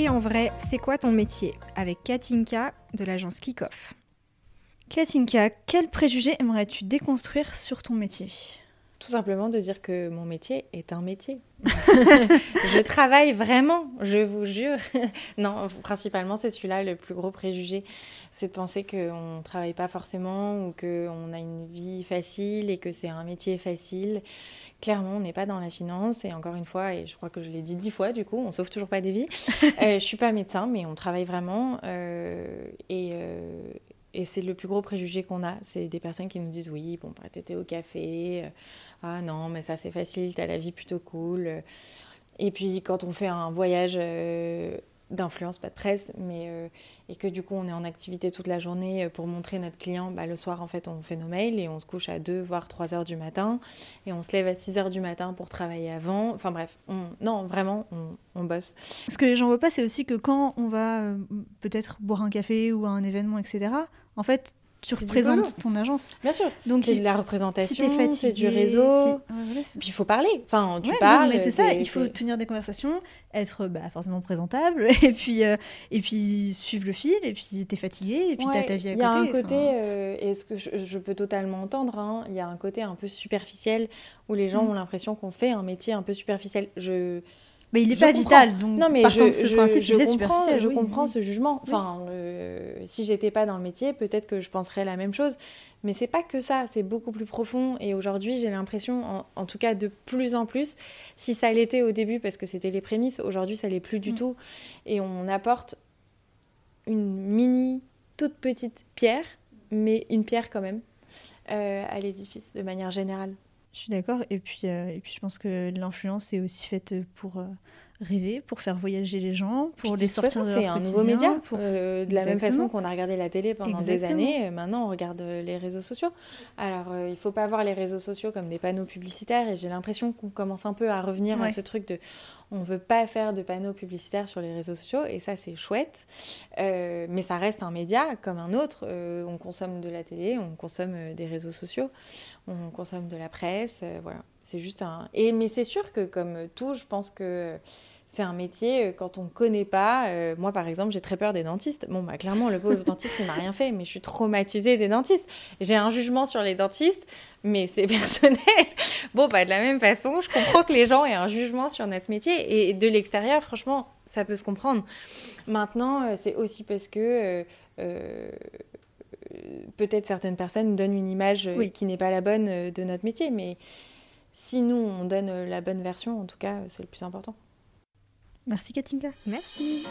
Et en vrai, c'est quoi ton métier Avec Katinka de l'agence Kickoff? Katinka, quel préjugé aimerais-tu déconstruire sur ton métier? Tout simplement de dire que mon métier est un métier. je travaille vraiment, je vous jure. non, principalement, c'est celui-là le plus gros préjugé. C'est de penser qu'on ne travaille pas forcément ou qu'on a une vie facile et que c'est un métier facile. Clairement, on n'est pas dans la finance. Et encore une fois, et je crois que je l'ai dit dix fois, du coup, on sauve toujours pas des vies. euh, je ne suis pas médecin, mais on travaille vraiment. Euh, et, euh, et c'est le plus gros préjugé qu'on a. C'est des personnes qui nous disent oui, bon, bah, t'étais au café, euh, ah non, mais ça c'est facile, t'as la vie plutôt cool. Et puis quand on fait un voyage euh, d'influence, pas de presse, mais euh, et que du coup on est en activité toute la journée pour montrer notre client, bah, le soir en fait on fait nos mails et on se couche à 2 voire 3 heures du matin et on se lève à 6 heures du matin pour travailler avant. Enfin bref, on, non vraiment on, on, bosse. Ce que les gens voient pas c'est aussi que quand on va euh, peut-être boire un café ou à un événement etc. En fait tu représentes ton agence. Bien sûr. Donc c'est de la représentation, si c'est du réseau. Voilà, Puis il faut parler. Enfin, tu ouais, parles. Non, mais c'est ça. Il faut tenir des conversations, être bah, forcément présentable, et puis euh, et puis suivre le fil. Et puis t'es fatigué, et puis ouais, t'as ta vie à côté. Il y a un côté, euh, et ce que je, je, peux totalement entendre, hein, il y a un côté un peu superficiel où les gens mm. ont l'impression qu'on fait un métier un peu superficiel. Je mais il n'est pas comprends. vital, donc non, mais partant je, de ce je, principe, comprends, je oui, comprends oui. ce jugement. Enfin, euh, si j'étais pas dans le métier, peut-être que je penserais la même chose. Mais c'est pas que ça, c'est beaucoup plus profond. Et aujourd'hui, j'ai l'impression, en, en, tout cas de plus en plus, si ça l'était au début parce que c'était les prémices, aujourd'hui ça l'est plus du mm. tout. Et on apporte une mini, toute petite pierre, mais une pierre quand même, euh, à l'édifice de manière générale. Je suis d'accord. Et puis, euh, et puis, je pense que l'influence est aussi faite pour euh, rêver, pour faire voyager les gens, pour les sortir façon, de leur C'est un quotidien, nouveau média. pour- Euh, de la même façon qu'on a regardé la télé pendant des années, maintenant on regarde les réseaux sociaux. Alors, euh, il faut pas voir les réseaux sociaux comme des panneaux publicitaires. Et j'ai l'impression qu'on commence un peu à revenir à ce truc de on veut pas faire de panneaux publicitaires sur les réseaux sociaux. Et ça, c'est chouette. Euh, mais ça reste un média comme un autre. On consomme de la télé, on consomme des réseaux sociaux, on consomme de la presse. euh, voilà. C'est juste un. Et, mais c'est sûr que, comme tout, je pense que c'est un métier, euh, quand on ne connaît pas, euh, moi par exemple j'ai très peur des dentistes. Bon bah clairement le pauvre dentiste il m'a rien fait, mais je suis traumatisée des dentistes. J'ai un jugement sur les dentistes, mais c'est personnel. Bon bah de la même façon, je comprends que les gens aient un jugement sur notre métier et de l'extérieur franchement ça peut se comprendre. Maintenant c'est aussi parce que euh, euh, peut-être certaines personnes donnent une image euh, Oui. qui n'est pas la bonne euh, de notre métier, mais si nous on donne euh, la bonne version, en tout cas c'est le plus important. Merci Katinka. Merci.